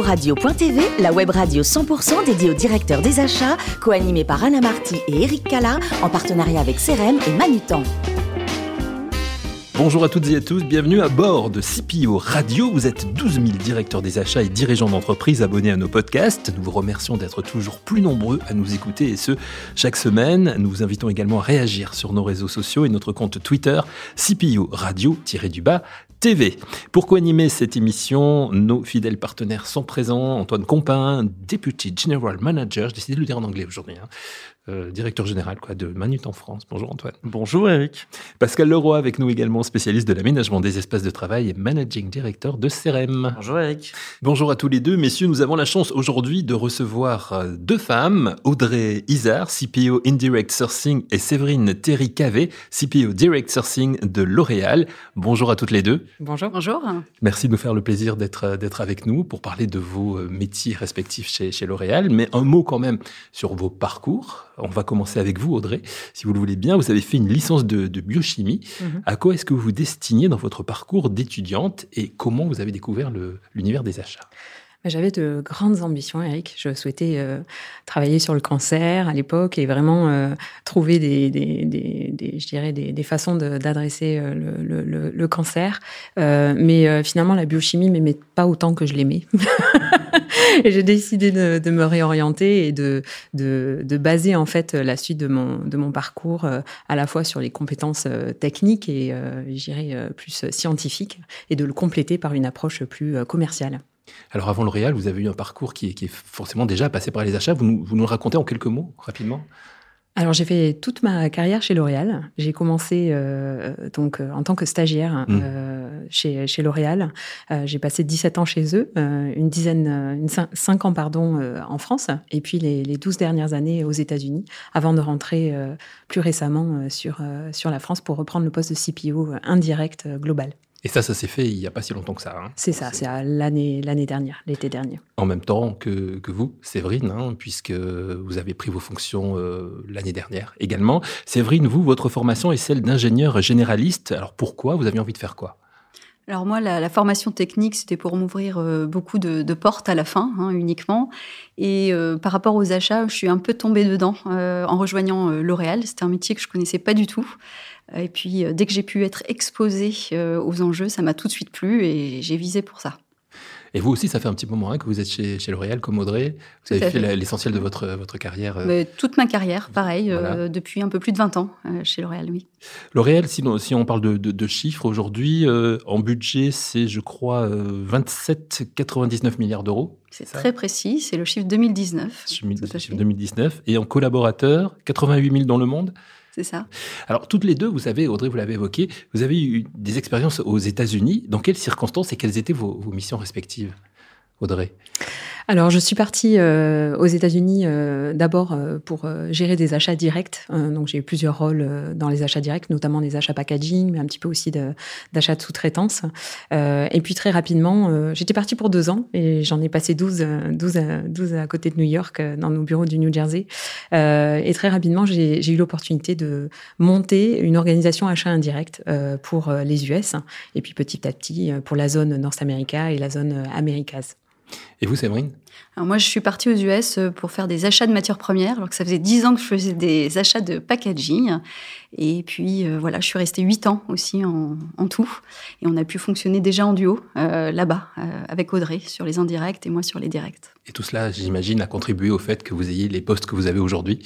Radio.tv, la web radio 100% dédiée aux directeurs des achats, co-animée par Anna Marty et Eric Cala, en partenariat avec CRM et Manutan. Bonjour à toutes et à tous, bienvenue à bord de CPO Radio. Vous êtes 12 000 directeurs des achats et dirigeants d'entreprise abonnés à nos podcasts. Nous vous remercions d'être toujours plus nombreux à nous écouter et ce, chaque semaine. Nous vous invitons également à réagir sur nos réseaux sociaux et notre compte Twitter CPO Radio-du-bas TV. Pour co-animer cette émission, nos fidèles partenaires sont présents. Antoine Compin, Deputy General Manager, j'ai décidé de le dire en anglais aujourd'hui, hein. Euh, directeur général quoi, de Manut en France. Bonjour Antoine. Bonjour Eric. Pascal Leroy avec nous également, spécialiste de l'aménagement des espaces de travail et managing director de CRM. Bonjour Eric. Bonjour à tous les deux. Messieurs, nous avons la chance aujourd'hui de recevoir euh, deux femmes, Audrey Isard, CPO Indirect Sourcing et Séverine Terry Cavé, CPO Direct Sourcing de L'Oréal. Bonjour à toutes les deux. Bonjour. Bonjour. Merci de nous faire le plaisir d'être euh, d'être avec nous pour parler de vos métiers respectifs chez, chez L'Oréal. Mais un mot quand même sur vos parcours on va commencer avec vous, Audrey. Si vous le voulez bien, vous avez fait une licence de, biochimie. Mhm. À quoi est-ce que vous vous destiniez dans votre parcours d'étudiante et comment vous avez découvert l'univers des achats? J'avais de grandes ambitions, Eric. Je souhaitais euh, travailler sur le cancer à l'époque et vraiment euh, trouver des, je dirais des, façons d'adresser euh, le, cancer. mais finalement, la biochimie m'aimait pas autant que je l'aimais. et j'ai décidé de, me réorienter et de, de, baser en fait la suite de mon, de mon parcours à la fois sur les compétences techniques et, je dirais, plus scientifiques et de le compléter par une approche plus commerciale. Alors avant L'Oréal, vous avez eu un parcours qui est, forcément déjà passé par les achats. Vous nous, vous nous le racontez en quelques mots, rapidement alors j'ai fait toute ma carrière chez L'Oréal. J'ai commencé euh, donc euh, en tant que stagiaire mmh. euh, chez, chez L'Oréal. j'ai passé 17 ans chez eux, une dizaine, une 5, ans pardon en France, et puis les, les 12 dernières années aux États-Unis, avant de rentrer plus récemment sur sur la France pour reprendre le poste de CPO indirect global. Et ça, ça s'est fait il n'y a pas si longtemps que ça. Hein. C'est ça, c'est l'année l'année dernière, l'été dernier. En même temps que, que vous, Séverine, hein, puisque vous avez pris vos fonctions euh, l'année dernière également. Séverine, vous, votre formation est celle d'ingénieur généraliste. Alors pourquoi? Vous aviez envie de faire quoi? Alors moi, la, formation technique, c'était pour m'ouvrir euh, beaucoup de, portes à la fin, hein, uniquement. Et euh, par rapport aux achats, je suis un peu tombée dedans en rejoignant L'Oréal. C'était un métier que je connaissais pas du tout. Et puis, euh, dès que j'ai pu être exposée euh, aux enjeux, ça m'a tout de suite plu et j'ai visé pour ça. Et vous aussi, ça fait un petit moment hein, que vous êtes chez, chez L'Oréal comme Audrey. Vous avez fait, l'essentiel de votre, votre carrière. Euh, toute ma carrière, pareil, depuis un peu plus de 20 ans chez L'Oréal, oui. L'Oréal, si, si, on parle de, de, chiffres aujourd'hui, en budget, c'est, je crois, 27,99 milliards d'euros. C'est très précis, c'est le chiffre 2019. Le chiffre 2019. Et en collaborateurs, 88 000 dans le monde c'est ça. Alors, toutes les deux, vous savez, Audrey, vous l'avez évoqué, vous avez eu des expériences aux États-Unis. Dans quelles circonstances et quelles étaient vos missions respectives, Audrey? Alors, je suis partie euh, aux États-Unis euh, d'abord euh, pour gérer des achats directs. donc, j'ai eu plusieurs rôles dans les achats directs, notamment des achats packaging, mais un petit peu aussi d'achats de, sous-traitance. et puis, très rapidement, j'étais partie pour deux ans et j'en ai passé 12, 12, à, 12 à côté de New York, dans nos bureaux du New Jersey. et très rapidement, j'ai eu l'opportunité de monter une organisation achat indirect pour les US et puis petit à petit pour la zone North America et la zone Americas. Et vous, Séverine alors moi, je suis partie aux US euh, pour faire des achats de matières premières, alors que ça faisait dix ans que je faisais des achats de packaging. Et puis euh, voilà, je suis restée huit ans aussi en, tout. Et on a pu fonctionner déjà en duo euh, là-bas, avec Audrey sur les indirects et moi sur les directs. Et tout cela, j'imagine, a contribué au fait que vous ayez les postes que vous avez aujourd'hui.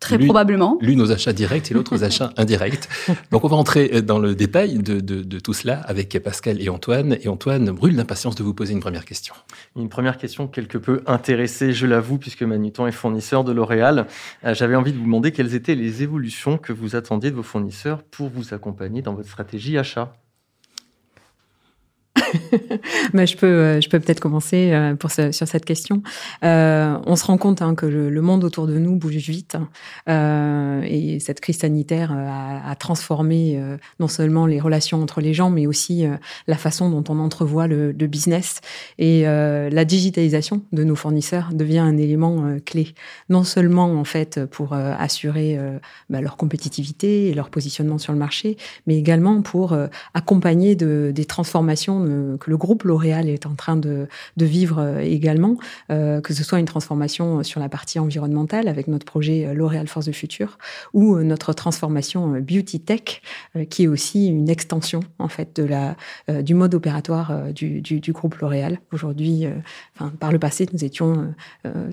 Très probablement. L'une aux achats directs et l'autre aux achats indirects. Donc on va entrer dans le détail de, de, tout cela avec Pascal et Antoine. Et Antoine brûle d'impatience de vous poser une première question. Une première question quelque peu intéressée, je l'avoue, puisque Manutan est fournisseur de L'Oréal. Euh, j'avais envie de vous demander quelles étaient les évolutions que vous attendiez de vos fournisseurs pour vous accompagner dans votre stratégie achat. Je peux, euh, je peux peut-être commencer euh, pour sur cette question. Euh, on se rend compte hein, que le, monde autour de nous bouge vite euh, et cette crise sanitaire a, a transformé non seulement les relations entre les gens, mais aussi la façon dont on entrevoit le, le business. Et la digitalisation de nos fournisseurs devient un élément clé, non seulement en fait pour assurer bah, leur compétitivité et leur positionnement sur le marché, mais également pour accompagner de, des transformations que le groupe L'Oréal est en train de, vivre également, que ce soit une transformation sur la partie environnementale avec notre projet L'Oréal Force de Futur ou notre transformation Beauty Tech, qui est aussi une extension en fait de la, du mode opératoire du, du, du groupe L'Oréal. Aujourd'hui, enfin, par le passé, nous étions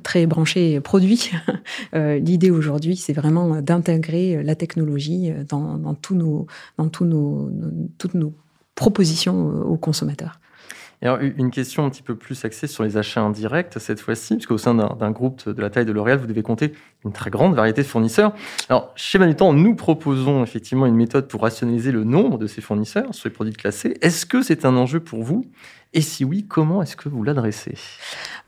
très branchés produits. L'idée aujourd'hui, c'est vraiment d'intégrer la technologie dans, dans tous nos, dans tous nos, toutes nos propositions aux consommateurs. alors, une question un petit peu plus axée sur les achats indirects cette fois-ci, puisqu'au sein d'un groupe de la taille de L'Oréal, vous devez compter une très grande variété de fournisseurs. Alors, chez Manutan, nous proposons effectivement une méthode pour rationaliser le nombre de ces fournisseurs sur les produits classés. Est-ce que c'est un enjeu pour vous? Et si oui, comment est-ce que vous l'adressez?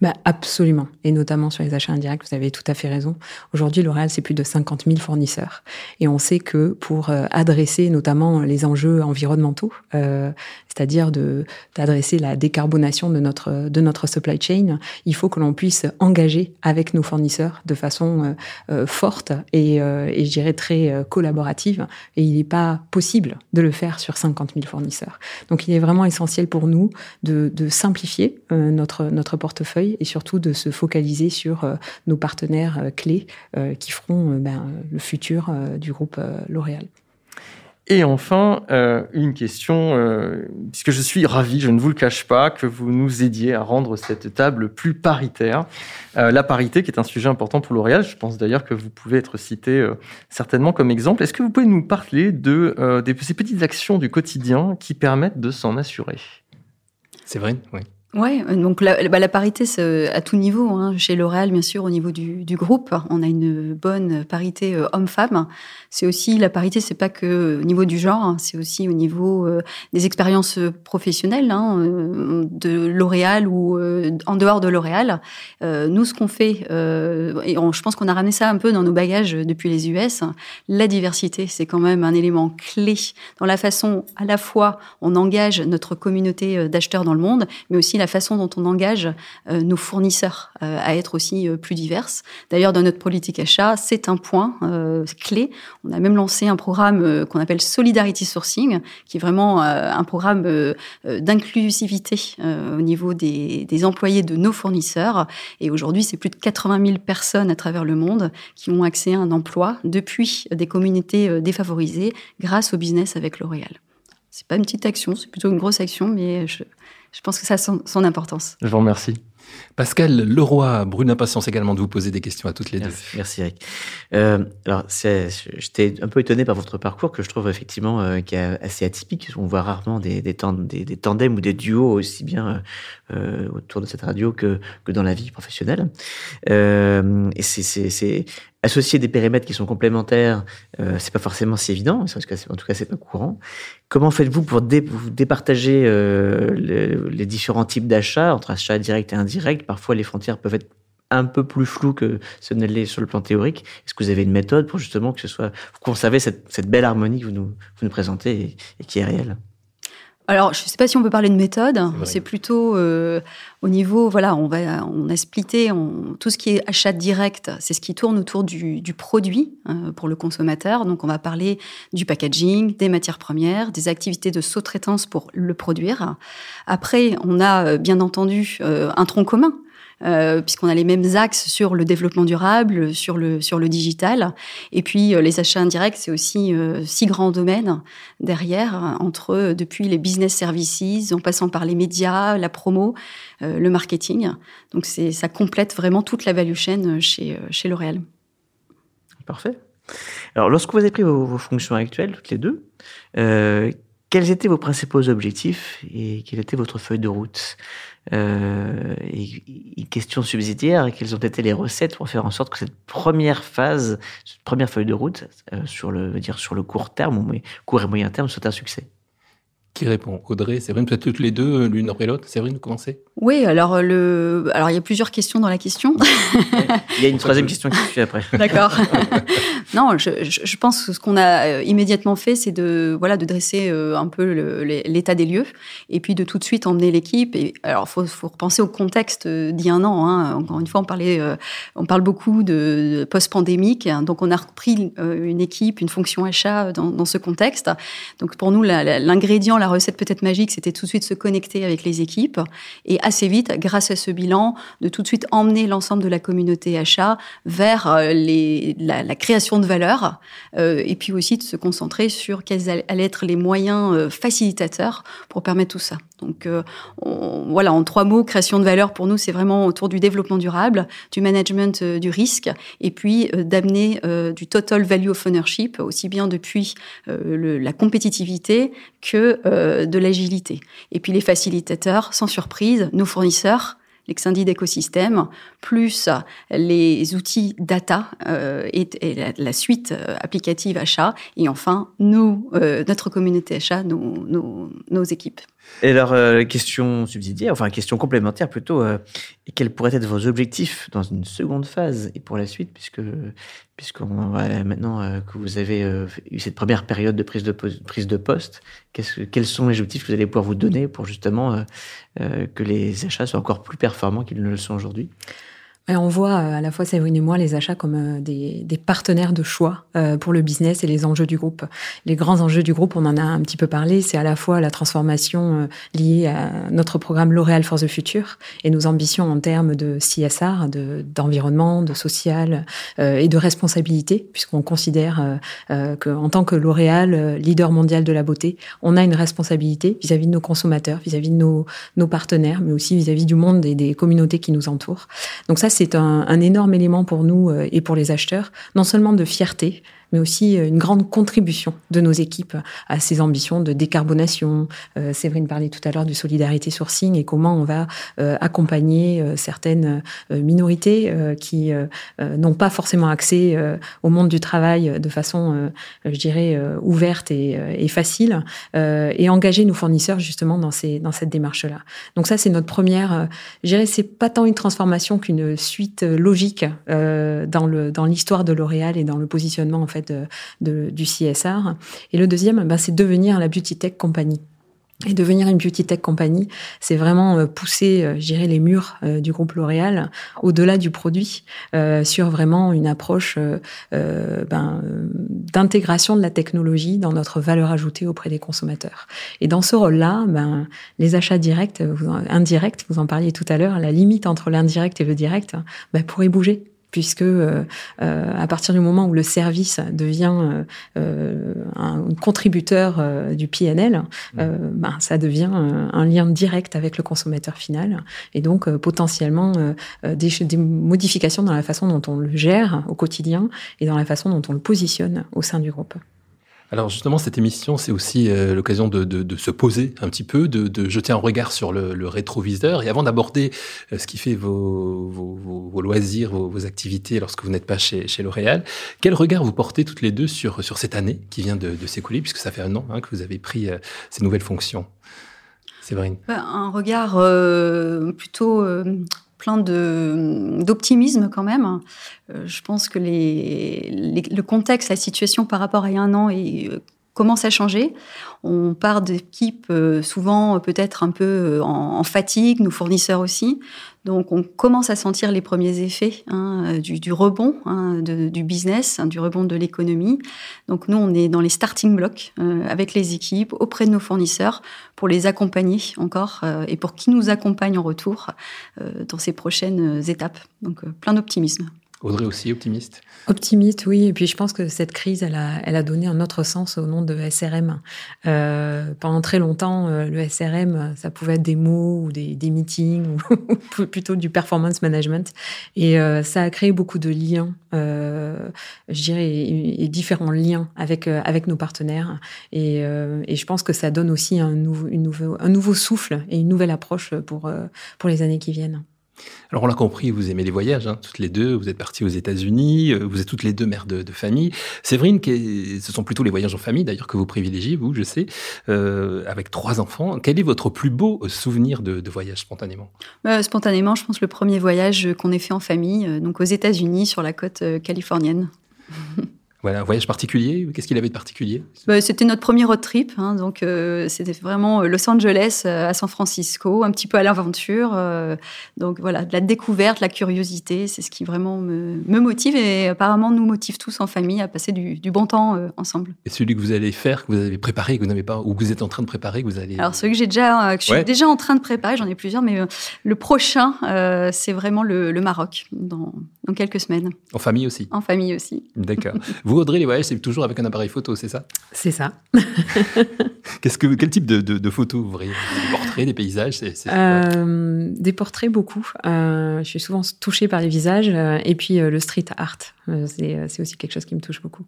Bah, Absolument, et notamment sur les achats indirects, vous avez tout à fait raison. Aujourd'hui, L'Oréal, c'est plus de 50 000 fournisseurs. Et on sait que pour euh, adresser notamment les enjeux environnementaux, euh, c'est-à-dire d'adresser la décarbonation de notre, de notre supply chain, il faut que l'on puisse engager avec nos fournisseurs de façon euh, forte et, et je dirais très collaborative. Et il n'est pas possible de le faire sur 50 000 fournisseurs. Donc il est vraiment essentiel pour nous de, de simplifier notre, notre portefeuille et surtout de se focaliser sur euh, nos partenaires euh, clés euh, qui feront ben, le futur du groupe L'Oréal. Et enfin, une question, puisque je suis ravi, je ne vous le cache pas, que vous nous aidiez à rendre cette table plus paritaire. la parité, qui est un sujet important pour L'Oréal, je pense d'ailleurs que vous pouvez être cité certainement comme exemple. Est-ce que vous pouvez nous parler de ces petites actions du quotidien qui permettent de s'en assurer? C'est vrai, oui. Oui, donc la, bah, la parité à tout niveau. Hein. Chez L'Oréal, bien sûr, au niveau du, du, groupe, on a une bonne parité euh, homme-femme. C'est aussi la parité, c'est pas que au niveau du genre, hein, c'est aussi au niveau euh, des expériences professionnelles hein, euh, de L'Oréal ou en dehors de L'Oréal. nous, ce qu'on fait, et je pense qu'on a ramené ça un peu dans nos bagages depuis les US, la diversité, c'est quand même un élément clé dans la façon à la fois on engage notre communauté d'acheteurs dans le monde, mais aussi la la façon dont on engage euh, nos fournisseurs euh, à être aussi euh, plus diverses. D'ailleurs, dans notre politique achat, c'est un point clé. On a même lancé un programme qu'on appelle Solidarity Sourcing, qui est vraiment un programme d'inclusivité au niveau des, employés de nos fournisseurs. Et aujourd'hui, c'est plus de 80 000 personnes à travers le monde qui ont accès à un emploi depuis des communautés défavorisées grâce au business avec L'Oréal. C'est pas une petite action, c'est plutôt une grosse action, mais je, je pense que ça a son, importance. Je vous remercie. Pascal Leroy, Brune Impatience également de vous poser des questions à toutes les deux. Merci Eric. Euh, alors, j'étais un peu étonné par votre parcours que je trouve effectivement euh, qui est assez atypique. On voit rarement des, des, des, tandems ou des duos aussi bien euh, autour de cette radio que, que dans la vie professionnelle. Euh, et c'est associer des périmètres qui sont complémentaires, euh, c'est pas forcément si évident. En tout cas, c'est pas courant. Comment faites-vous pour départager euh, les, différents types d'achats entre achats directs et indirects? Parfois, les frontières peuvent être un peu plus floues que ce ne l'est sur le plan théorique. Est-ce que vous avez une méthode pour justement que ce soit, vous conservez cette, belle harmonie que vous nous présentez et qui est réelle? Alors, je ne sais pas si on peut parler de méthode. C'est plutôt euh, au niveau, voilà, on va, on a splitté on, tout ce qui est achat direct. C'est ce qui tourne autour du, du produit euh, pour le consommateur. Donc, on va parler du packaging, des matières premières, des activités de sous-traitance pour le produire. Après, on a euh, bien entendu un tronc commun euh, puisqu'on a les mêmes axes sur le développement durable, sur le, sur le digital. Et puis, euh, les achats indirects, c'est aussi euh, six grands domaines derrière, entre depuis les business services, en passant par les médias, la promo, le marketing. Donc, ça complète vraiment toute la value chain chez, chez L'Oréal. Parfait. Alors, lorsque vous avez pris vos fonctions actuelles, toutes les deux, quels étaient vos principaux objectifs et quelle était votre feuille de route euh, et question subsidiaire, quelles ont été les recettes pour faire en sorte que cette première phase, cette première feuille de route, euh, sur le, dire sur le court terme, ou court et moyen terme, soit un succès? Qui répond? Audrey, Séverine, peut-être toutes les deux, l'une après l'autre. Séverine, vous commencez Oui, alors le, alors il y a plusieurs questions dans la question. il y a une troisième question qui suit après. D'accord. non, je, je, pense que ce qu'on a euh, immédiatement fait, c'est de voilà de dresser euh, un peu l'état des lieux et puis de tout de suite emmener l'équipe. Et alors faut, faut repenser au contexte d'il y a un an. Hein. Encore une fois, on parlait, euh, on parle beaucoup de, post-pandémique. Donc on a repris une équipe, une fonction achat dans, dans ce contexte. Donc pour nous, l'ingrédient, la, la recette peut-être magique, c'était tout de suite se connecter avec les équipes et assez vite, grâce à ce bilan, de tout de suite emmener l'ensemble de la communauté achat vers euh, la, création de valeur euh, et puis aussi de se concentrer sur quels allaient être les moyens euh, facilitateurs pour permettre tout ça. Donc voilà, en trois mots, création de valeur pour nous, c'est vraiment autour du développement durable, du management du risque et puis d'amener du total value of ownership, aussi bien depuis la compétitivité que de l'agilité. Et puis les facilitateurs, sans surprise, nos fournisseurs, l'excendie d'écosystème, plus les outils data euh, et, la, suite euh, applicative achat, et enfin nous, euh, notre communauté achat, nos, nos équipes. Et alors, euh, question subsidiaire, enfin question complémentaire plutôt, euh, quels pourraient être vos objectifs dans une seconde phase et pour la suite, puisque maintenant euh, que vous avez eu cette première période de prise de, prise de poste, quels sont les objectifs que vous allez pouvoir vous donner pour justement que les achats soient encore plus performants qu'ils ne le sont aujourd'hui? On voit euh, à la fois Séverine et moi les achats comme euh, des, des partenaires de choix euh, pour le business et les enjeux du groupe. Les grands enjeux du groupe, on en a un petit peu parlé, c'est à la fois la transformation liée à notre programme L'Oréal for the Future et nos ambitions en termes de CSR, d'environnement, de, social et de responsabilité, puisqu'on considère qu'en tant que L'Oréal, leader mondial de la beauté, on a une responsabilité vis-à-vis de nos consommateurs, vis-à-vis de nos, nos, partenaires, mais aussi vis-à-vis du monde et des communautés qui nous entourent. Donc ça, c'est un, énorme élément pour nous euh, et pour les acheteurs, non seulement de fierté, mais aussi euh, une grande contribution de nos équipes à ces ambitions de décarbonation. Euh, Séverine parlait tout à l'heure du solidarité sourcing et comment on va euh, accompagner certaines minorités qui n'ont pas forcément accès au monde du travail de façon, je dirais, ouverte et, facile, et engager nos fournisseurs justement dans, cette démarche-là. Donc ça, c'est notre première, je dirais, c'est pas tant une transformation qu'une suite logique dans l'histoire de L'Oréal et dans le positionnement en fait du CSR. Et le deuxième, ben, c'est devenir la beauty tech company. Et devenir une beauty tech company, c'est vraiment euh, pousser, euh, je dirais, les murs euh, du groupe L'Oréal au-delà du produit, sur vraiment une approche ben, d'intégration de la technologie dans notre valeur ajoutée auprès des consommateurs. Et dans ce rôle-là, ben, les achats directs, indirects, vous en parliez tout à l'heure, la limite entre l'indirect et le direct ben, pourrait bouger puisque euh, euh, à partir du moment où le service devient euh, un contributeur du PNL, mmh. ben, ça devient un lien direct avec le consommateur final et donc potentiellement des, des, modifications dans la façon dont on le gère au quotidien et dans la façon dont on le positionne au sein du groupe. Alors justement, cette émission, c'est aussi euh, l'occasion de, se poser un petit peu, de, jeter un regard sur le, rétroviseur. Et avant d'aborder euh, ce qui fait vos, loisirs, vos, activités lorsque vous n'êtes pas chez, chez L'Oréal, quel regard vous portez toutes les deux sur, cette année qui vient de, s'écouler, puisque ça fait un an hein, que vous avez pris euh, ces nouvelles fonctions? Séverine ben, Un regard plutôt plein d'optimisme quand même. Euh, je pense que les, le contexte, la situation par rapport à il y a un an est, euh, commence à changer. On part d'équipes euh, souvent peut-être un peu en, fatigue, nos fournisseurs aussi. Donc on commence à sentir les premiers effets hein, du, rebond hein, du business, hein, du rebond de l'économie. Donc nous, on est dans les starting blocks avec les équipes, auprès de nos fournisseurs, pour les accompagner encore et pour qu'ils nous accompagnent en retour dans ces prochaines étapes. Donc plein d'optimisme. Audrey aussi, optimiste? Optimiste, oui. Et puis je pense que cette crise, elle a, elle a donné un autre sens au nom de SRM. Euh, pendant très longtemps, euh, le SRM, ça pouvait être des mots ou des, des meetings, ou plutôt du performance management. Et euh, ça a créé beaucoup de liens, je dirais, et, différents liens avec, avec nos partenaires. Et, je pense que ça donne aussi un nouveau, nouveau, un nouveau souffle et une nouvelle approche pour, pour les années qui viennent. Alors on l'a compris, vous aimez les voyages, hein, toutes les deux. Vous êtes partis aux États-Unis, euh, vous êtes toutes les deux mères de, famille. Séverine, ce sont plutôt les voyages en famille d'ailleurs que vous privilégiez, vous, je sais, euh, avec trois enfants. Quel est votre plus beau souvenir de, voyage spontanément? Euh, Spontanément, je pense le premier voyage qu'on ait fait en famille, donc aux États-Unis, sur la côte californienne. Voilà, un voyage particulier Qu'est-ce qu'il avait de particulier? Bah, C'était notre premier road trip. Hein, donc, euh, c'était vraiment euh, Los Angeles euh, à San Francisco, un petit peu à l'aventure. donc, voilà, de la découverte, la curiosité, c'est ce qui vraiment me, motive et apparemment nous motive tous en famille à passer du, bon temps ensemble. Et celui que vous allez faire, que vous avez préparé, que vous n'avez pas, ou que vous êtes en train de préparer, que vous allez. Alors, celui que j'ai déjà, que je suis déjà en train de préparer, j'en ai plusieurs, mais le prochain, c'est vraiment le, Maroc, dans, dans quelques semaines. En famille aussi En famille aussi. D'accord. Vous, Audrey, les voyages, c'est toujours avec un appareil photo, c'est ça? C'est ça. Qu'est-ce que, quel type de, photos vous voyez? Des portraits, des paysages euh, Des portraits, beaucoup. Euh, je suis souvent touchée par les visages. Euh, et puis le street art, c'est aussi quelque chose qui me touche beaucoup.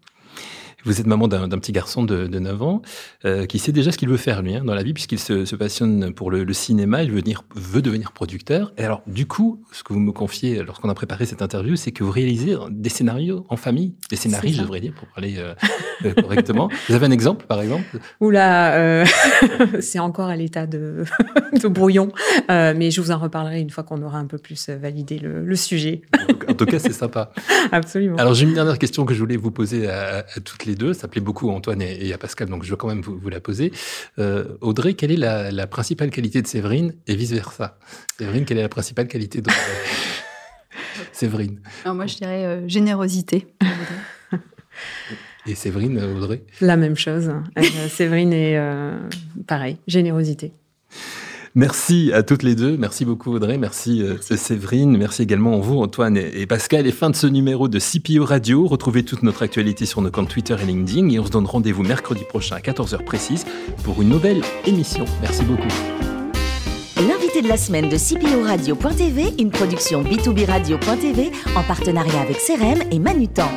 Vous êtes maman d'un petit garçon de, de 9 ans euh, qui sait déjà ce qu'il veut faire lui hein, dans la vie puisqu'il se, se, passionne pour le, le, cinéma, il veut devenir, veut devenir producteur. Et alors du coup, ce que vous me confiez lorsqu'on a préparé cette interview, c'est que vous réalisez des scénarios en famille, des scénarios, je devrais dire pour parler euh, euh, correctement. Vous avez un exemple par exemple? Oula, euh, c'est encore à l'état de, de brouillon, mais je vous en reparlerai une fois qu'on aura un peu plus validé le, le sujet. En tout cas, c'est sympa. Absolument. Alors j'ai une dernière question que je voulais vous poser à, à toutes les les deux. Ça plaît beaucoup à Antoine et, à Pascal, donc je vais quand même vous, la poser. Euh, Audrey, quelle est la, principale qualité de Séverine et vice-versa? Séverine, quelle est la principale qualité de Séverine? Alors Moi, je dirais euh, générosité. et Séverine, Audrey? La même chose. Euh, Séverine est pareil, générosité. Merci à toutes les deux. Merci beaucoup Audrey. Merci, euh, Séverine. Merci également à vous Antoine et, Pascal. Et fin de ce numéro de CPO Radio. Retrouvez toute notre actualité sur nos comptes Twitter et LinkedIn. Et on se donne rendez-vous mercredi prochain à 14h précise pour une nouvelle émission. Merci beaucoup. L'invité de la semaine de CPO Radio.tv, une production B2B Radio.tv en partenariat avec CRM et Manutan.